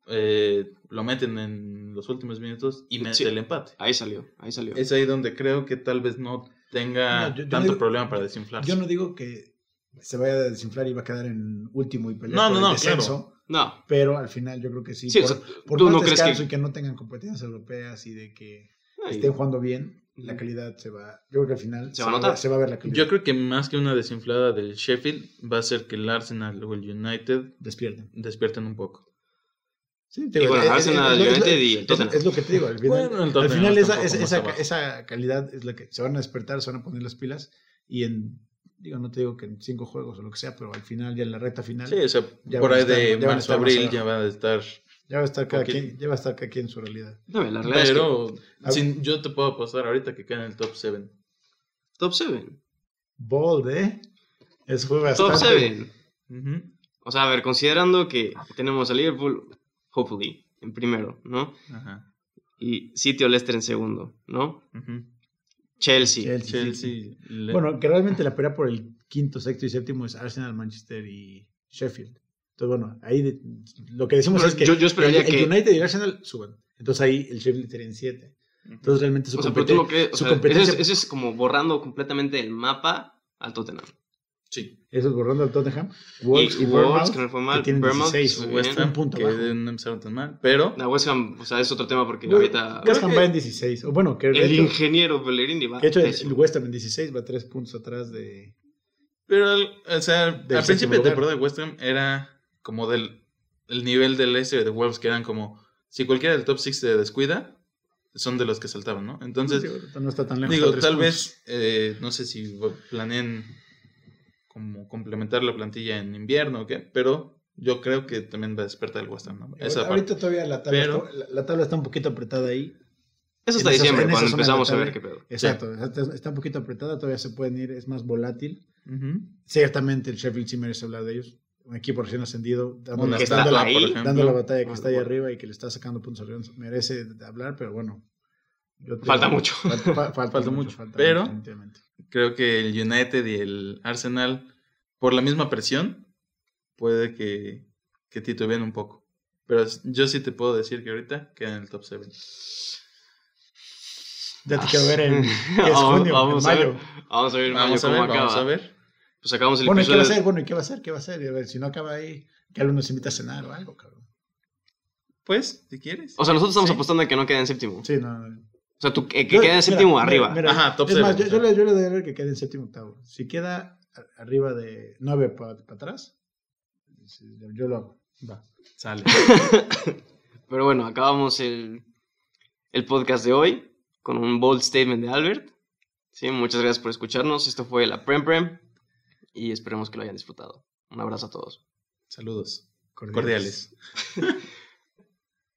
eh, lo meten en los últimos minutos y mete Sí. el empate. Ahí salió, ahí salió. Es ahí donde creo que tal vez no tenga No, yo- yo tanto digo- problema para desinflarse. Yo no digo que se vaya a desinflar y va a quedar en último y pelear No, por no, el no, claro. descenso. No, Pero al final yo creo que sí. Sí, por o sea, por ¿tú más no crees que- y que no tengan competencias europeas y de que Ay, estén jugando bien, la calidad se va. Yo creo que al final Se va a notar. ver- se va a ver la calidad. Yo creo que más que una desinflada del Sheffield, va a ser que el Arsenal o el United Despierten. despierten un poco. Sí, te Y es- es- Arsenal, es lo- es lo- United y el es- Tottenham. Es lo que te digo. Al final, Bueno, el al final esa, esa, esa, calidad es la que se van a despertar, se van a poner las pilas y en, digo, no te digo que en cinco juegos o lo que sea, pero al final, ya en la recta final, Sí, o sea, Ya por van a ahí estar- de ya van a marzo, más abril ya va a estar. ya va a estar cada quien, ya va a estar cada quien en su realidad. no, la realidad es que Pero A- sin- yo te puedo apostar ahorita que queda en el top 7. top 7. Bold, ¿eh? Eso fue Top bastante. 7. O sea, a ver, considerando que tenemos a Liverpool, hopefully, en primero, ¿no? Ajá. Y City o Leicester en segundo, ¿no? Chelsea. Chelsea, Chelsea. Bueno, que realmente la pelea por el quinto, sexto y séptimo es Arsenal, Manchester y Sheffield. Entonces, bueno, ahí de- lo que decimos Pero es que yo- yo esperaría el, el que- United y el Arsenal suban. Entonces ahí el Sheffield estaría en 7. Entonces realmente su, O sea, pero tú competen- no crees, o su sea, ese, competencia... es, ese es como borrando completamente el mapa al Tottenham. Sí. Eso es borrando al Tottenham. Y Wolves y, Wolves, Bournemouth, que no fue mal, que tienen Bournemouth, 16. muy West. Ham, Un punto que no empezaron tan mal, pero La West Ham, o sea, es otro tema porque Bueno, ahorita West Ham va en 16. O bueno, que el hecho, ingeniero Pellegrini va de hecho el, West Ham en 16 va 3 puntos atrás de... Pero, al- o sea, al principio de temporada de West Ham era como del el nivel del este de Wolves, que eran como, si cualquiera del top 6 se descuida, son de los que saltaban, ¿no? Entonces, Digo, no está tan lejos. digo, tres tal puntos. vez, eh, no sé si planeen como complementar la plantilla en invierno o qué, pero yo creo que también va a despertar el West Ham, ¿no? Esa Ahorita, parte. todavía la tabla, Pero- está, la, la tabla está un poquito apretada ahí. Eso hasta diciembre, cuando empezamos a ver qué pedo. Exacto, está, está un poquito apretada, todavía se pueden ir, es más volátil. Ujú. Ciertamente el Sheffield sí merece hablar de ellos. Un equipo recién ascendido, dando, dando la, dando la batalla que está ahí arriba y que le está sacando puntos arriba, merece hablar, pero bueno. Yo te- Falta mucho. Falta, fa- falta Falta mucho, falta pero-. Creo que el United y el Arsenal, por la misma presión, puede que, que titubeen un poco. Pero yo sí te puedo decir que ahorita quedan en el top 7. Ya te quiero ver en ¿qué es Vamos- junio, vamos en a ver. mayo. Vamos a ver, mayo, Vamos a cómo ver, acaba. vamos a ver. Pues acabamos el Bueno, ¿y qué va a hacer? Bueno, ¿y qué va a hacer? ¿Qué va a hacer? Y a ver, si no acaba ahí, que alguien nos invita a cenar o algo, cabrón. Pues, si quieres. O sea, nosotros estamos Sí. apostando a que no quede en séptimo. Sí, no. no. O sea, tú, que, que Yo- quede en séptimo mira, arriba. mira, Ajá, top es más, yo, yo le, yo le doy a ver que quede en séptimo octavo. Si queda arriba de 9 para atrás, sí, yo lo hago. Va. Sale. Pero bueno, acabamos el, el podcast de hoy con un bold statement de Albert. Sí, muchas gracias por escucharnos. Esto fue la Prem Prem y esperemos que lo hayan disfrutado. Un abrazo a todos. Saludos. Cordiales. Cordiales.